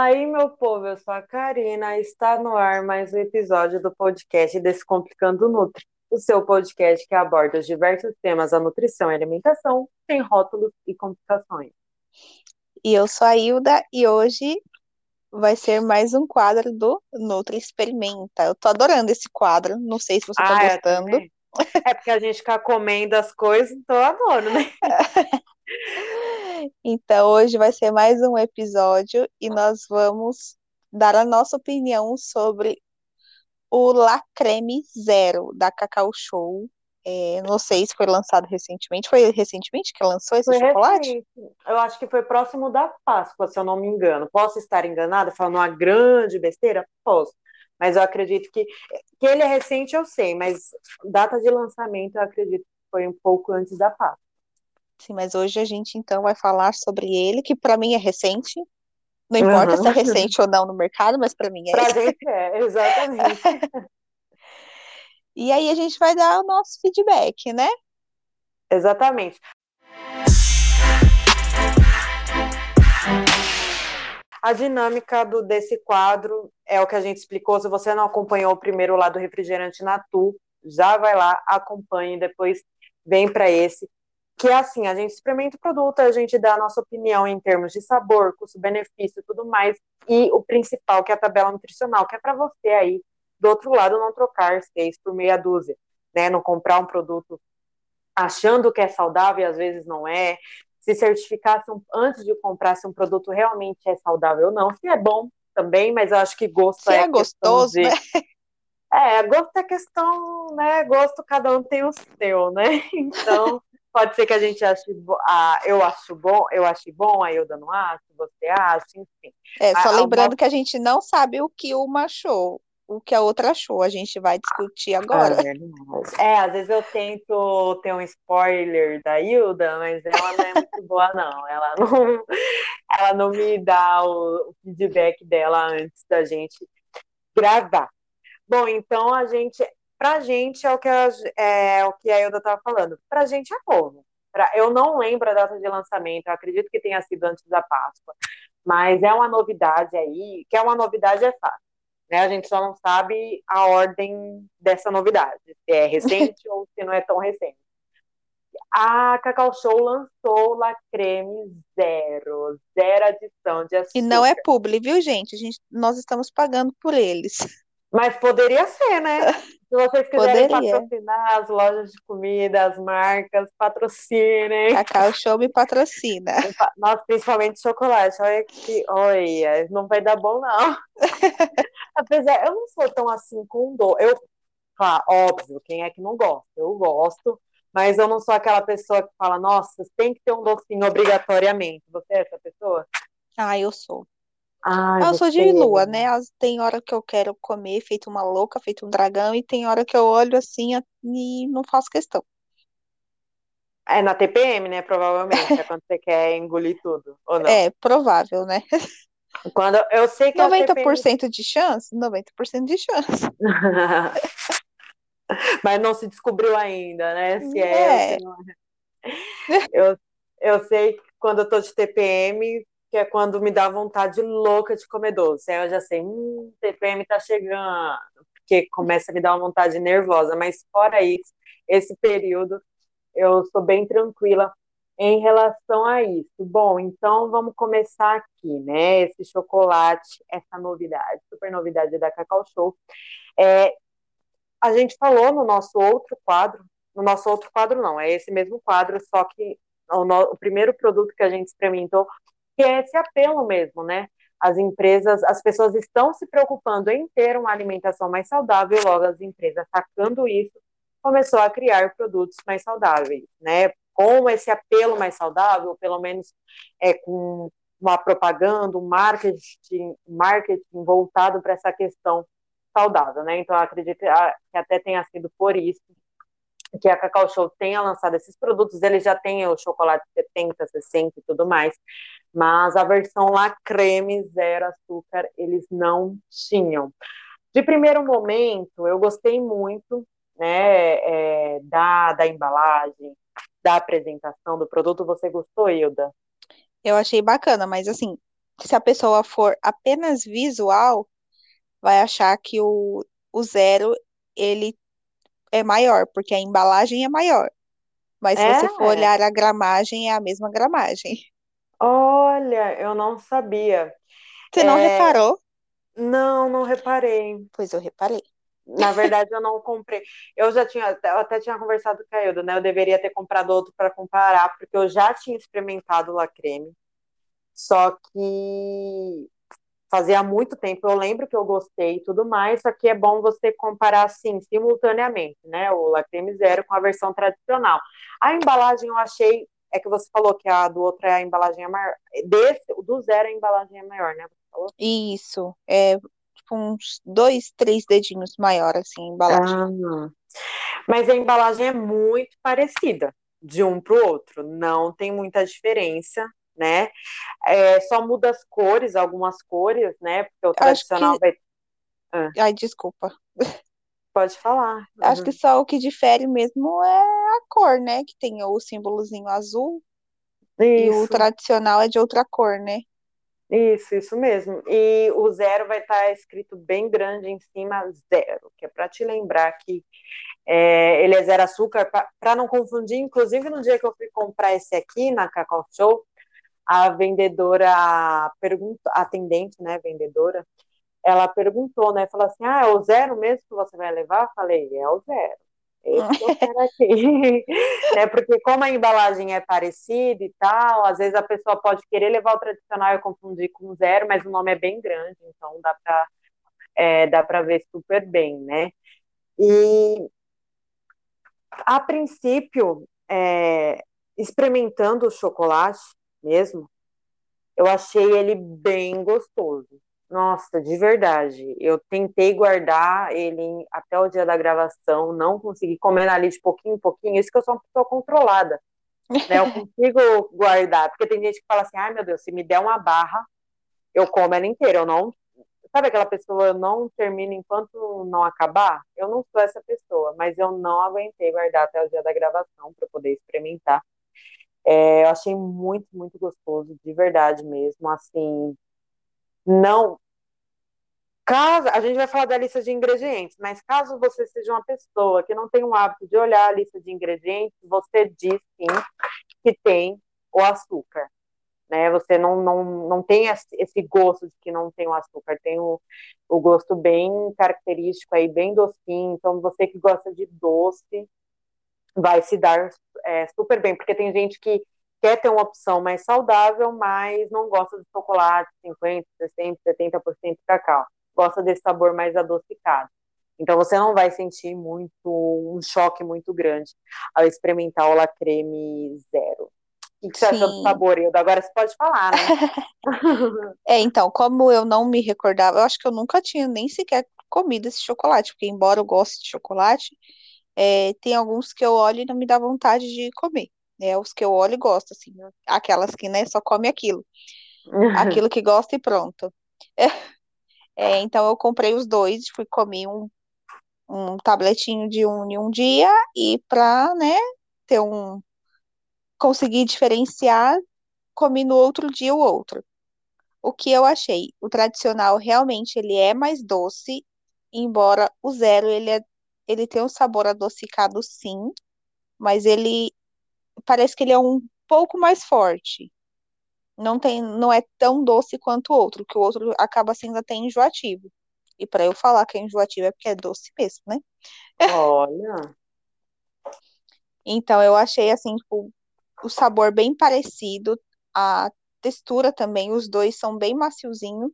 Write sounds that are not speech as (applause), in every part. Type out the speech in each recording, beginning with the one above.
Fala aí, meu povo, eu sou a Karina, está no ar mais um episódio do podcast Descomplicando Nutri, o seu podcast que aborda os diversos temas da nutrição e alimentação, sem rótulos e complicações. E eu sou a Hilda e hoje vai ser mais um quadro do Nutri Experimenta. Eu tô adorando esse quadro, não sei se você tá Ah, eu gostando. também. É porque a gente fica comendo as coisas, então eu adoro, né? (laughs) Então, hoje vai ser mais um episódio e nós vamos dar a nossa opinião sobre o La Creme Zero da Cacau Show. É, não sei se foi lançado recentemente. Foi recentemente que lançou esse Foi chocolate? recente. Eu acho que foi próximo da Páscoa, se eu não me engano. Posso estar enganada, falando uma grande besteira? Posso. Mas eu acredito que, que ele é recente, eu sei, mas data de lançamento eu acredito que foi um pouco antes da Páscoa. Sim, mas hoje a gente então vai falar sobre ele, que para mim é recente. Não importa se é Uhum. recente ou não no mercado, mas para mim é. Pra gente é, exatamente. (laughs) E aí a gente vai dar o nosso feedback, né? Exatamente. A dinâmica do, desse quadro é o que a gente explicou. Se você não acompanhou o primeiro lá do refrigerante Natu, já vai lá, acompanhe, depois vem para esse. Que é assim, a gente experimenta o produto, a gente dá a nossa opinião em termos de sabor, custo-benefício e tudo mais. E o principal, que é a tabela nutricional, que é para você aí, do outro lado, não trocar seis por meia dúzia, né? Não comprar um produto achando que é saudável e às vezes não é. Se certificar se um- antes de comprar se um produto realmente é saudável ou não. Se é bom também, mas eu acho que gosto Se é questão gostoso, de- né? É, gosto é questão, né? Gosto cada um tem o seu, né? (laughs) Então, pode ser que a gente ache, bo- ah, eu acho bom, eu ache bom, a Ilda não acha, você acha, enfim. É, só A- a- lembrando que a gente não sabe o que uma achou, o que a outra achou. A gente vai discutir agora. É. É, às vezes eu tento ter um spoiler da Hilda, mas ela não é muito boa, não. Ela não, (laughs) ela não me dá o, o feedback dela antes da gente gravar. Bom, então a gente, pra gente é o que a, é o que a estava falando. Pra gente é novo. Pra- eu não lembro a data de lançamento, eu acredito que tenha sido antes da Páscoa, mas é uma novidade aí, que é uma novidade é fácil né? A gente só não sabe a ordem dessa novidade, se é recente (laughs) ou se não é tão recente. A Cacau Show lançou La Creme Zero, zero adição de açúcar. E não é publi, viu, gente? A gente, nós estamos pagando por eles. Mas poderia ser, né? Se vocês quiserem Poderia. patrocinar as lojas de comida, as marcas, patrocinem. Cacau Show me patrocina. Nossa, principalmente chocolate. Olha que, olha, não vai dar bom, não. (laughs) Apesar, eu não sou tão assim com doce. Eu, claro, óbvio, quem é que não gosta? Eu gosto, mas eu não sou aquela pessoa que fala, nossa, tem que ter um docinho obrigatoriamente. Você é essa pessoa? Ah, eu sou. Ai, Ah, eu sou de lua, né? Tem hora que eu quero comer feito uma louca, feito um dragão, e tem hora que eu olho assim e não faço questão. É na TPM, né? Provavelmente, é quando você quer engolir tudo, ou (laughs) não? É provável, né? Quando eu sei que a TPM 90% de chance? 90% de chance. (laughs) Mas não se descobriu ainda, né? Se é, É. ou se não é. Eu, eu sei que quando eu tô de TPM, que é quando me dá vontade louca de comer doce. Aí eu já sei, hum, TPM tá chegando, porque começa a me dar uma vontade nervosa. Mas fora isso, esse período, eu sou bem tranquila em relação a isso. Bom, então vamos começar aqui, né? Esse chocolate, essa novidade, super novidade da Cacau Show. É, a gente falou no nosso outro quadro, no nosso outro quadro não, é esse mesmo quadro, só que o, no- o primeiro produto que a gente experimentou, que é esse apelo mesmo, né? As empresas, as pessoas estão se preocupando em ter uma alimentação mais saudável, logo as empresas sacando isso, começou a criar produtos mais saudáveis, né? Com esse apelo mais saudável, pelo menos é, com uma propaganda, um marketing, marketing voltado para essa questão saudável, né? Então, acredito ah, que até tenha sido por isso que a Cacau Show tenha lançado esses produtos. Ele já tem o chocolate 70, 60 e tudo mais, mas a versão lá creme, zero açúcar, eles não tinham. De primeiro momento, eu gostei muito né, é, da, da embalagem, da apresentação do produto. Você gostou, Hilda? Eu achei bacana, mas assim, se a pessoa for apenas visual, vai achar que o, o zero ele é maior, porque a embalagem é maior. Mas se você for É? olhar a gramagem, é a mesma gramagem. Olha, eu não sabia. Você não É, reparou? não, não reparei. Pois eu reparei. Na verdade, eu não comprei. Eu já tinha, eu até tinha conversado com a Ilda, né? Eu deveria ter comprado outro para comparar, porque eu já tinha experimentado o Lacreme. Só que fazia muito tempo, eu lembro que eu gostei e tudo mais, só que é bom você comparar assim, simultaneamente, né? O Lacreme Zero com a versão tradicional. A embalagem eu achei, é que você falou que a do outro é a embalagem é maior. Desse, o do zero a embalagem é maior, né? Você falou? Isso, é tipo uns dois, três dedinhos maior, assim, a embalagem. Ah, mas a embalagem é muito parecida de um para o outro, não tem muita diferença, né? É, só muda as cores, algumas cores, né? Porque o tradicional que. vai. Ah, Ai, desculpa. (laughs) pode falar. Acho que Uhum. só o que difere mesmo é a cor, né? Que tem o símbolozinho azul e o Isso, tradicional é de outra cor, né? isso, isso mesmo. E o zero vai estar escrito bem grande em cima, zero, que é para te lembrar que é, ele é zero açúcar, para não confundir. Inclusive, no dia que eu fui comprar esse aqui na Cacau Show, a vendedora pergunta, a atendente, né, vendedora, ela perguntou, né, falou assim, ah, é o zero mesmo que você vai levar? Eu falei, é o zero. Esse eu quero (laughs) aqui. né, (laughs) porque como a embalagem é parecida e tal, às vezes a pessoa pode querer levar o tradicional e confundir com o zero, mas o nome é bem grande, então dá para é, dá para ver super bem, né? E a princípio, é, experimentando o chocolate mesmo, eu achei ele bem gostoso. Nossa, de verdade. Eu tentei guardar ele até o dia da gravação, não consegui comer ali de pouquinho em pouquinho. Isso que eu sou uma pessoa controlada, né? Eu (laughs) consigo guardar, porque tem gente que fala assim: ai meu Deus, se me der uma barra, eu como ela inteira. Eu não. Sabe aquela pessoa, eu não termino enquanto não acabar? Eu não sou essa pessoa, mas eu não aguentei guardar até o dia da gravação para poder experimentar. É, eu achei muito, muito gostoso, de verdade mesmo. Assim, não. Caso, a gente vai falar da lista de ingredientes, mas caso você seja uma pessoa que não tem o hábito de olhar a lista de ingredientes, você diz sim que tem o açúcar. Né? Você não, não, não tem esse gosto de que não tem o açúcar, tem o, o gosto bem característico aí, bem docinho. Então, você que gosta de doce, vai se dar é, super bem, porque tem gente que quer ter uma opção mais saudável, mas não gosta de chocolate 50, 60, 70% cacau. Gosta desse sabor mais adocicado. Então você não vai sentir muito um choque muito grande ao experimentar o La Creme Zero. O que você achou do Sim. sabor, Hilda? Agora você pode falar, né? (laughs) É, então, como eu não me recordava, eu acho que eu nunca tinha nem sequer comido esse chocolate, porque embora eu goste de chocolate, é, tem alguns que eu olho e não me dá vontade de comer. É, os que eu olho e gosto, assim, aquelas que, né, só come aquilo. Aquilo que gosta e pronto. (laughs) É, então eu comprei os dois, fui comer um, um tabletinho de um em um dia e pra, né, ter um, conseguir diferenciar, comi no outro dia o outro. O que eu achei? O tradicional realmente ele é mais doce, embora o zero ele, é, ele tem um sabor adocicado sim, mas ele parece que ele é um pouco mais forte. Não tem, não é tão doce quanto o outro, que o outro acaba sendo até enjoativo. E para eu falar que é enjoativo é porque é doce mesmo, né? Olha. Então eu achei assim, tipo, o sabor bem parecido, a textura também, os dois são bem maciozinho.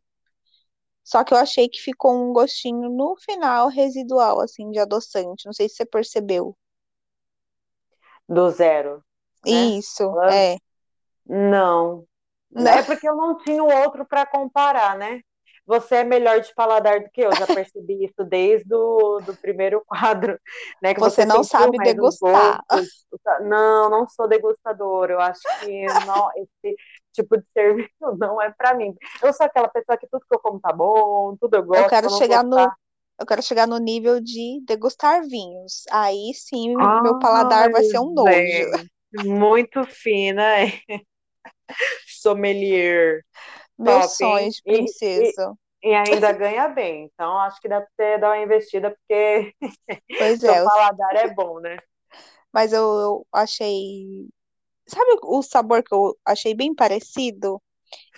Só que eu achei que ficou um gostinho no final residual, assim, de adoçante. Não sei se você percebeu. Do zero, né? Isso, é. Não. Não. É porque eu não tinha outro para comparar, né? Você é melhor de paladar do que eu, já percebi isso desde o do primeiro quadro, né? Que Você você não sabe degustar. Não, não sou degustadora. Eu acho que não, esse tipo de serviço (laughs) não é para mim. Eu sou aquela pessoa que tudo que eu como tá bom, tudo eu Eu gosto, quero eu não chegar no, gostar. eu quero chegar no nível de degustar vinhos. Aí sim, meu Ai, paladar vai ser um nojo. gente, muito fina, é. Sommelier. Meu Top, sonho de princesa. E, e, ainda ganha bem. Então, acho que dá pra você dar uma investida, porque pois (laughs) é, o paladar é bom, né? Mas eu, eu achei. Sabe o sabor que eu achei bem parecido?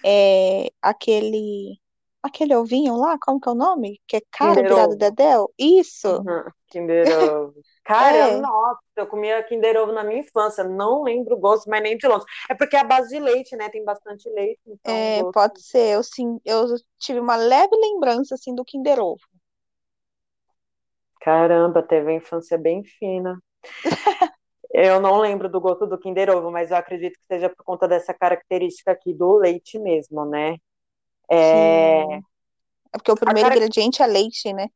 É aquele. Aquele ovinho lá, como que é o nome? Que é caro, virado. Dedéu? Isso! Uhum. Kinder (laughs) Ovo. Cara, é. nossa, eu comia Kinder Ovo na minha infância, não lembro o gosto, mas nem de longe. É porque é a base de leite, né? Tem bastante leite. Então é, pode ser. Eu, sim, eu tive uma leve lembrança, assim, do Kinder Ovo. Caramba, teve a infância bem fina. (laughs) eu não lembro do gosto do Kinder Ovo, mas eu acredito que seja por conta dessa característica aqui do leite mesmo, né? É, Sim. é porque o primeiro ingrediente é leite, né?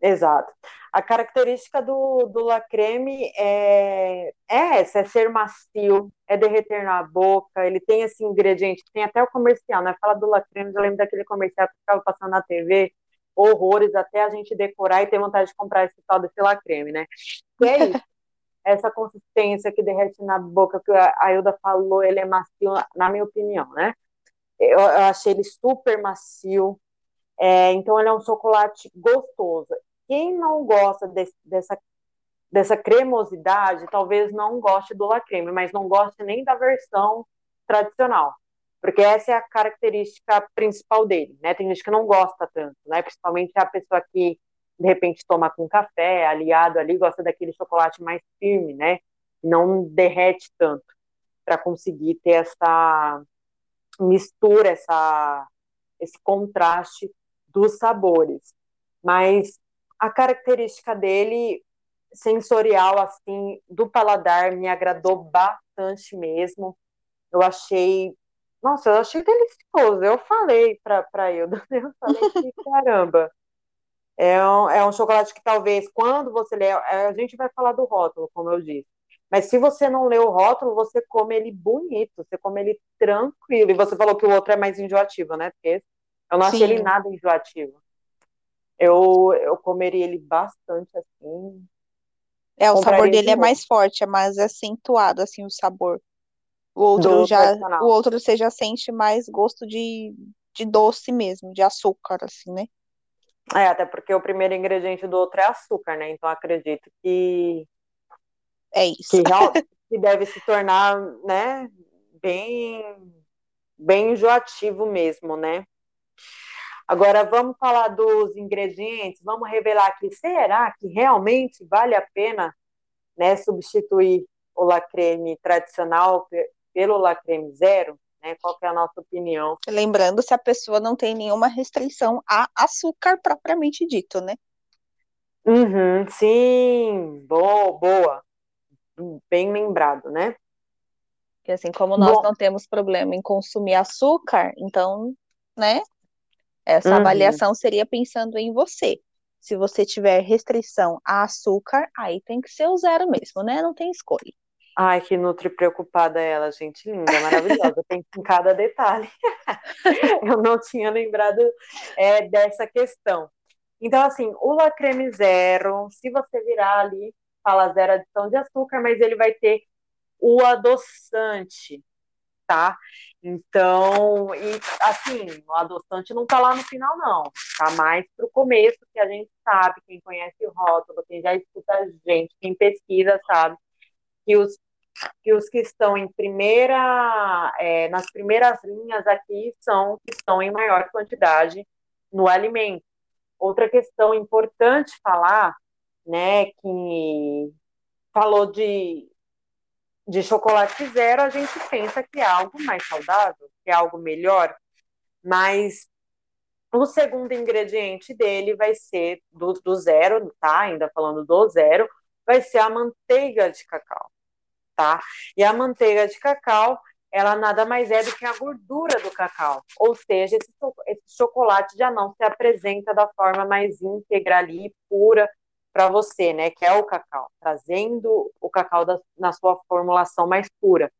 Exato. A característica do, do La Creme é, é essa, é ser macio, é derreter na boca, ele tem esse ingrediente, tem até o comercial, né? Fala do La Creme, eu lembro daquele comercial que ficava passando na TV, horrores, até a gente decorar e ter vontade de comprar esse tal desse La Creme, né? E é isso. (laughs) essa consistência que derrete na boca, que a Ilda falou, ele é macio, na minha opinião, né? Eu, eu achei ele super macio, é, então ele é um chocolate gostoso. Quem não gosta de, dessa, dessa cremosidade, talvez não goste do La Creme, mas não goste nem da versão tradicional, porque essa é a característica principal dele, né? Tem gente que não gosta tanto, né? Principalmente a pessoa que de repente toma com café, aliado ali, gosta daquele chocolate mais firme, né? Não derrete tanto, para conseguir ter essa mistura, essa, esse contraste dos sabores. Mas a característica dele sensorial assim do paladar me agradou bastante mesmo. Eu achei, nossa, eu achei delicioso. Eu falei para para eu, (laughs) eu falei que caramba. É um, é um chocolate que talvez, quando você lê, a gente vai falar do rótulo, como eu disse. Mas se você não lê o rótulo, você come ele bonito, você come ele tranquilo. E você falou que o outro é mais enjoativo, né? Porque eu não Sim. achei ele nada enjoativo. Eu, eu comeria ele bastante assim. É, o sabor dele é mais forte, é mais acentuado, assim, o sabor. O outro já, o outro você já sente mais gosto de, de doce mesmo, de açúcar, assim, né? É, até porque o primeiro ingrediente do outro é açúcar, né? Então acredito que é isso. Que, (laughs) que deve se tornar, né, bem bem enjoativo mesmo, né? Agora vamos falar dos ingredientes, vamos revelar aqui, será que realmente vale a pena, né, substituir o lacreme tradicional pelo lacreme zero? Né? Qual é a nossa opinião? Lembrando se a pessoa não tem nenhuma restrição a açúcar propriamente dito, né? Uhum, sim, boa, boa. Bem lembrado, né? Que assim, como nós Bom, não temos problema em consumir açúcar, então, né? Essa uhum. avaliação seria pensando em você. Se você tiver restrição a açúcar, aí tem que ser o zero mesmo, né? Não tem escolha. Ai, que nutri preocupada ela, gente linda, maravilhosa, tem em cada detalhe. (laughs) Eu não tinha lembrado é, dessa questão. Então, assim, o Lacreme Zero, se você virar ali, fala zero adição de açúcar, mas ele vai ter o adoçante, tá? Então, e assim, o adoçante não tá lá no final, não. Tá mais pro começo, que a gente sabe, quem conhece o rótulo, quem já escuta a gente, quem pesquisa, sabe? que os que os que estão em primeira, é, nas primeiras linhas aqui são que estão em maior quantidade no alimento. Outra questão importante falar, né, que falou de, de chocolate zero, a gente pensa que é algo mais saudável, que é algo melhor, mas o segundo ingrediente dele vai ser do, do zero, tá? Ainda falando do zero, vai ser a manteiga de cacau, tá? E a manteiga de cacau, ela nada mais é do que a gordura do cacau, ou seja, esse, esse chocolate já não se apresenta da forma mais íntegra ali, pura para você, né? Que é o cacau, trazendo o cacau da, na sua formulação mais pura,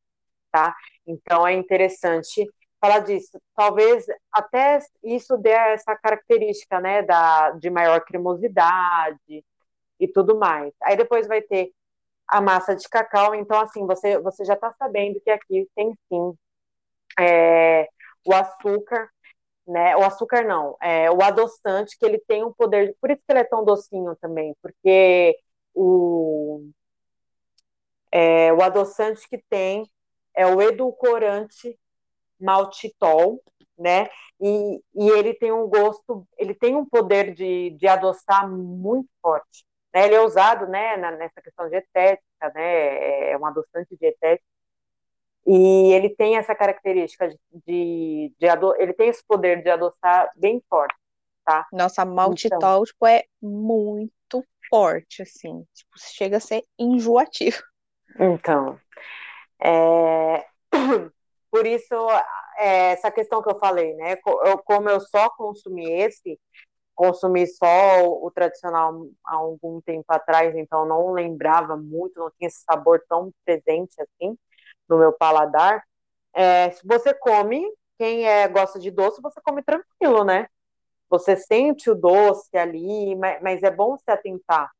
tá? Então é interessante falar disso. Talvez até isso dê essa característica, né, da, de maior cremosidade, e tudo mais. Aí depois vai ter a massa de cacau, então assim, você, você já está sabendo que aqui tem sim é, o açúcar, né? O açúcar não, é o adoçante que ele tem um poder, por isso que ele é tão docinho também, porque o é, o adoçante que tem é o edulcorante maltitol, né? E, e ele tem um gosto, ele tem um poder de, de adoçar muito forte. Né? Ele é usado, né, na, nessa questão dietética, né? É um adoçante dietético. E ele tem essa característica de, de, de ado, ele tem esse poder de adoçar bem forte, tá? Nossa, maltitol, então, tipo, é muito forte, assim. Tipo, chega a ser enjoativo. Então, é... (clears throat) por isso, é, essa questão que eu falei, né? Eu, como eu só consumi esse, consumi só o, o, tradicional há algum tempo atrás, então não lembrava muito, não tinha esse sabor tão presente assim no meu paladar. É, se você come, quem é, gosta de doce, você come tranquilo, né? Você sente o doce ali, mas, mas é bom se atentar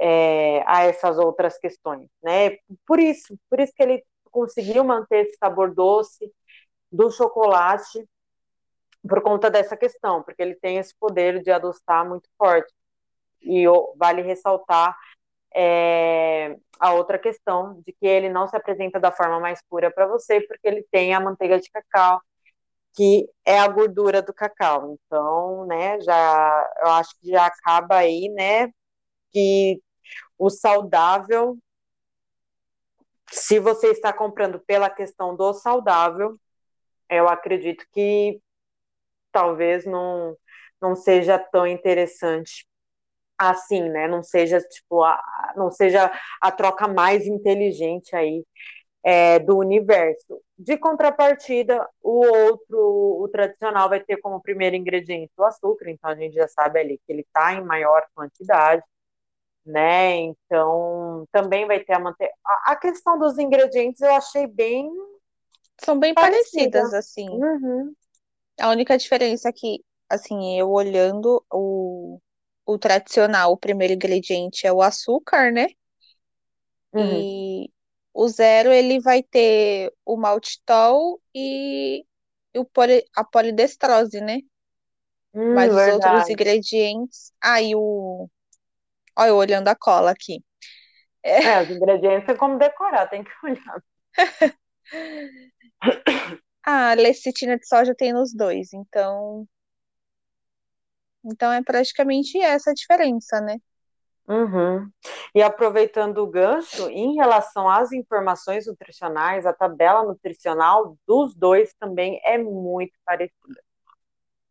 é, a essas outras questões, né? Por isso, por isso que ele conseguiu manter esse sabor doce do chocolate por conta dessa questão, porque ele tem esse poder de adoçar muito forte. E vale ressaltar é, a outra questão de que ele não se apresenta da forma mais pura para você, porque ele tem a manteiga de cacau, que é a gordura do cacau. Então, né, já eu acho que já acaba aí, né, que o saudável, se você está comprando pela questão do saudável, eu acredito que talvez não, não seja tão interessante assim, né? Não seja tipo a, não seja a troca mais inteligente aí é, do universo. De contrapartida, o outro, o tradicional, vai ter como primeiro ingrediente o açúcar, então a gente já sabe ali que ele está em maior quantidade né? Então, também vai ter a manteiga. A, questão dos ingredientes eu achei bem. São bem parecida. parecidas, assim. Uhum. A única diferença é que, assim, eu olhando o, o tradicional, o primeiro ingrediente é o açúcar, né? Uhum. E o zero, ele vai ter o maltitol e, o poli, a polidestrose, né? Hum, Mas verdade. os outros ingredientes. Ah, e o Olha, eu olhando a cola aqui. É, é os ingredientes é como decorar, tem que olhar. a (laughs) lecitina de soja tem nos dois, então. Então é praticamente essa a diferença, né? Uhum. E aproveitando o gancho, em relação às informações nutricionais, a tabela nutricional dos dois também é muito parecida.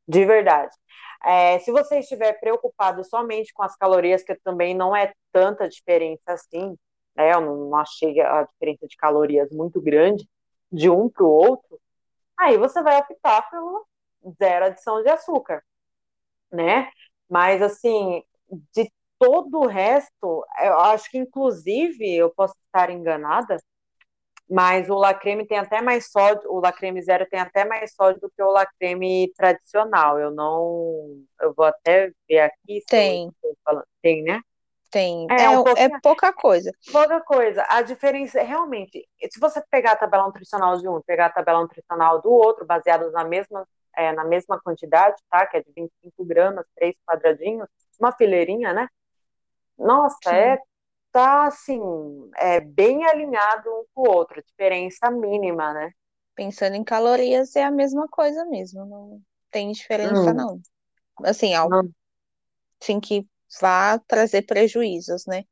De verdade. É, se você estiver preocupado somente com as calorias, que também não é tanta diferença assim, né? Eu não achei a diferença de calorias muito grande de um para o outro, aí você vai optar pelo zero adição de açúcar, né? Mas assim, de todo o resto, eu acho que inclusive eu posso estar enganada, mas o lacreme tem até mais sódio, o lacreme zero tem até mais sódio do que o lacreme tradicional. Eu não, eu vou até ver aqui. Tem. Tem, né? Tem. É, é, um é, pouca coisa. Pouca coisa. A diferença, realmente, se você pegar a tabela nutricional de um, pegar a tabela nutricional do outro, baseados na mesma, é, na mesma quantidade, tá? Que é de 25 gramas, três quadradinhos, uma fileirinha, né? Nossa, Sim. é tá assim, é bem alinhado um com o outro, diferença mínima, né? Pensando em calorias é a mesma coisa mesmo, não tem diferença hum. não. Assim, algo assim que vá trazer prejuízos, né?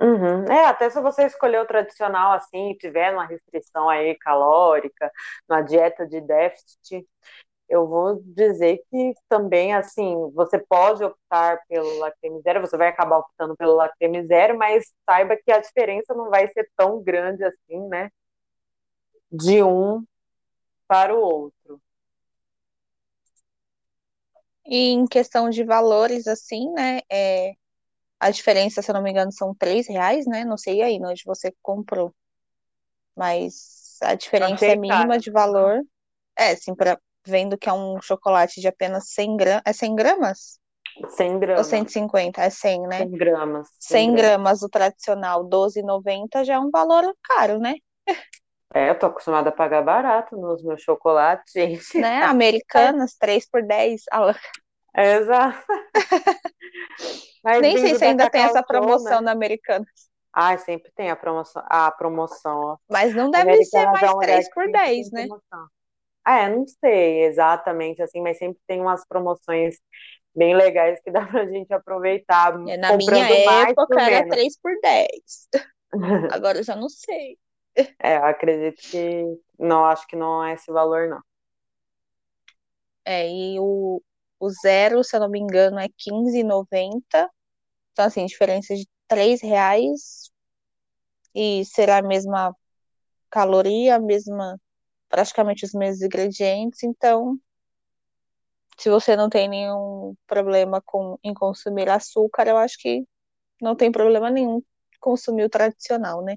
Uhum. É, até se você escolher o tradicional assim, tiver uma restrição aí calórica, uma dieta de déficit, eu vou dizer que também, assim, você pode optar pelo lacreme zero, você vai acabar optando pelo lacreme zero, mas saiba que a diferença não vai ser tão grande assim, né? De um para o outro. E em questão de valores, assim, né? É, a diferença, se eu não me engano, são três reais, né? Não sei aí onde você comprou. Mas a diferença é mínima caro. de valor. É, sim, para vendo que é um chocolate de apenas 100 gramas. É 100 gramas? 100 gramas. Ou 150? É 100, né? 100 gramas. 100, 100 gramas, o tradicional 12,90 já é um valor caro, né? É, eu tô acostumada a pagar barato nos meus chocolates, gente. Né? (laughs) Americanas, 3 por 10. É, exato. (laughs) Mas Nem sei se ainda tem essa promoção né? na Americanas. Ah, sempre tem a promoção. A promoção. Mas não deve ser mais é 3 por 10, né? Promoção. É, não sei exatamente assim, mas sempre tem umas promoções bem legais que dá pra gente aproveitar. É, na minha época era 3 por 10. (laughs) Agora eu já não sei. É, eu acredito que não, acho que não é esse valor, não. É, e o, o zero, se eu não me engano, é R$15,90. Então, assim, diferença de 3 reais e será a mesma caloria, a mesma, praticamente os mesmos ingredientes. Então, se você não tem nenhum problema com, em consumir açúcar, eu acho que não tem problema nenhum consumir o tradicional, né?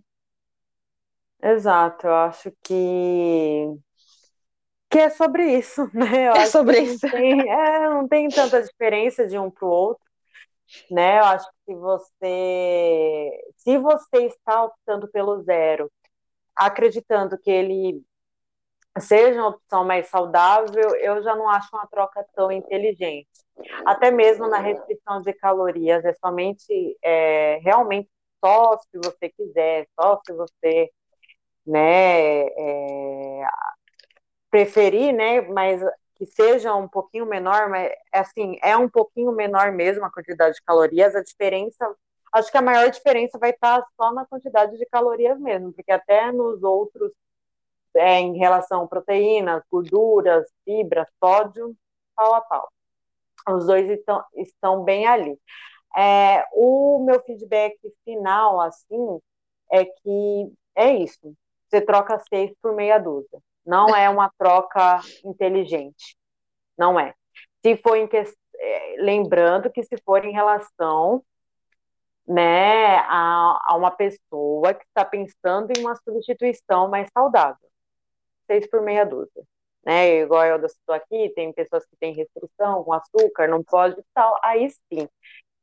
Exato, eu acho que que é sobre isso, (laughs) né? Eu é sobre isso. Não tem, é, não tem tanta diferença de um para o outro, né? Eu acho que você, se você está optando pelo zero, acreditando que ele seja uma opção mais saudável, eu já não acho uma troca tão inteligente. Até mesmo na restrição de calorias, é somente, é, realmente só se você quiser, só se você, né, é, preferir, né, mas que seja um pouquinho menor, mas assim, é um pouquinho menor mesmo a quantidade de calorias, a diferença, acho que a maior diferença vai estar só na quantidade de calorias mesmo, porque até nos outros, é, em relação a proteínas, gorduras, fibras, sódio, pau a pau. Os dois estão, estão bem ali. É, o meu feedback final, assim, é que é isso. Você troca seis por meia dúzia. Não é uma troca inteligente. Não é. Se for em que... É, lembrando que se for em relação né, a, a uma pessoa que está pensando em uma substituição mais saudável. Seis por meia dúzia. Né, igual eu estou aqui, tem pessoas que têm restrição com açúcar, não pode e tal, aí sim.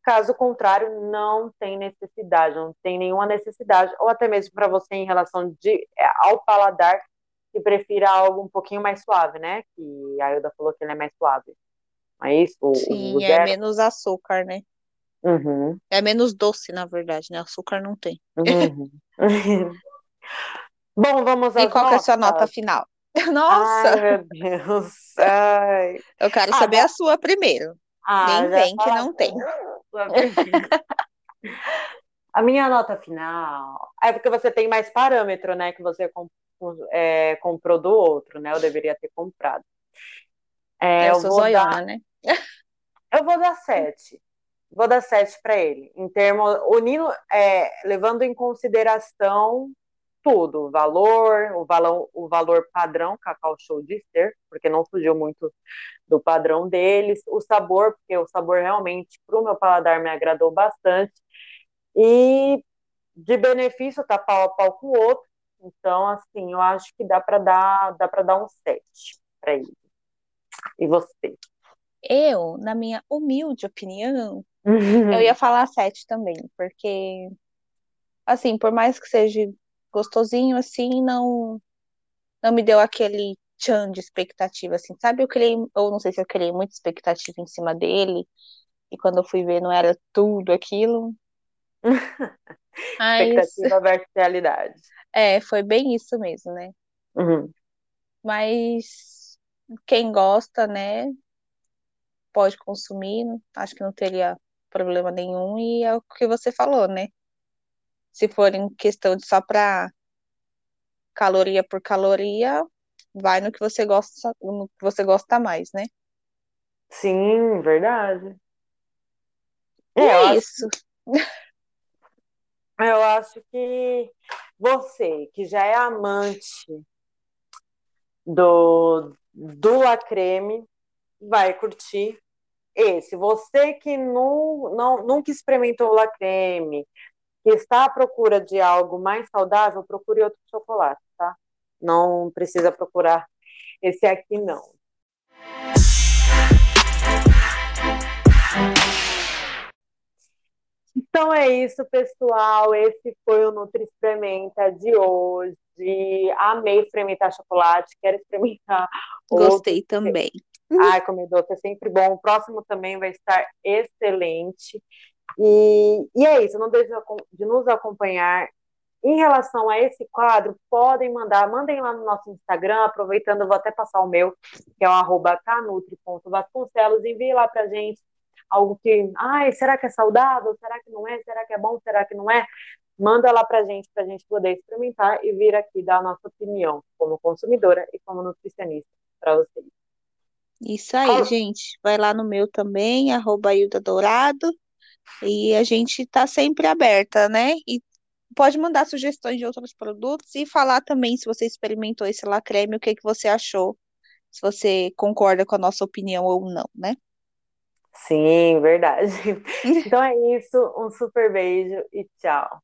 Caso contrário, não tem necessidade, não tem nenhuma necessidade, ou até mesmo para você em relação de, é, ao paladar, que prefira algo um pouquinho mais suave, né? Que a Ilda falou que ele é mais suave. É isso? Sim, o é menos açúcar, né? Uhum. É menos doce, na verdade, né? Açúcar não tem. Uhum. (laughs) (laughs) Bom, vamos E qual é a sua nota final? (laughs) Nossa! Ai, meu Deus! (laughs) Ai. Eu quero ah, saber já... a sua primeiro. Ah, Nem vem que não tem. (laughs) a minha nota final é porque você tem mais parâmetro, né? Que você é, comprou do outro, né? Eu deveria ter comprado. É, eu, eu sou zoiona, dar... né? eu vou dar sete. Vou dar sete para ele. Em termos, unindo, é, levando em consideração tudo, o valor, o valor, o valor padrão Cacau Show de ser, porque não fugiu muito do padrão deles, o sabor, porque o sabor realmente para o meu paladar me agradou bastante, e de benefício tá pau a pau com o outro, então, assim, eu acho que dá para dar, dá para dar um 7 para ele. E você? Eu, na minha humilde opinião, (laughs) eu ia falar 7 também, porque assim, por mais que seja gostosinho assim, não não me deu aquele tchan de expectativa assim, sabe? Eu criei, ou não sei se eu criei muita expectativa em cima dele, e quando eu fui ver não era tudo aquilo. (laughs) expectativa versus realidade. É, foi bem isso mesmo, né? Uhum. Mas quem gosta, né, pode consumir, acho que não teria problema nenhum, e é o que você falou, né? Se for em questão de só para caloria por caloria, vai no que você gosta, no que você gosta mais, né? Sim, verdade. É, é isso. Eu acho que você, que já é amante do, do lacreme, vai curtir esse. Você que não, não, nunca experimentou o lacreme, que está à procura de algo mais saudável, procure outro chocolate, tá? Não precisa procurar esse aqui, não. Então é isso, pessoal. Esse foi o Nutri Experimenta de hoje. Amei experimentar chocolate, quero experimentar. (laughs) Gostei outro. também. Ai, comer doce é sempre bom. O próximo também vai estar excelente. E, e é isso, não deixe de nos acompanhar. Em relação a esse quadro, podem mandar, mandem lá no nosso Instagram, aproveitando, eu vou até passar o meu, que é o arroba canutri.vasconcelos, envie lá pra gente algo que, ai, será que é saudável? Será que não é? Será que é bom? Será que não é? Manda lá pra gente, pra gente poder experimentar e vir aqui dar a nossa opinião como consumidora e como nutricionista para vocês. Isso aí, gente. Vai lá no meu também, arroba Hilda Dourado. E a gente está sempre aberta, né? E pode mandar sugestões de outros produtos e falar também se você experimentou esse lacreme, o que, que você achou, se você concorda com a nossa opinião ou não, né? Sim, verdade. (laughs) Então é isso, um super beijo e tchau.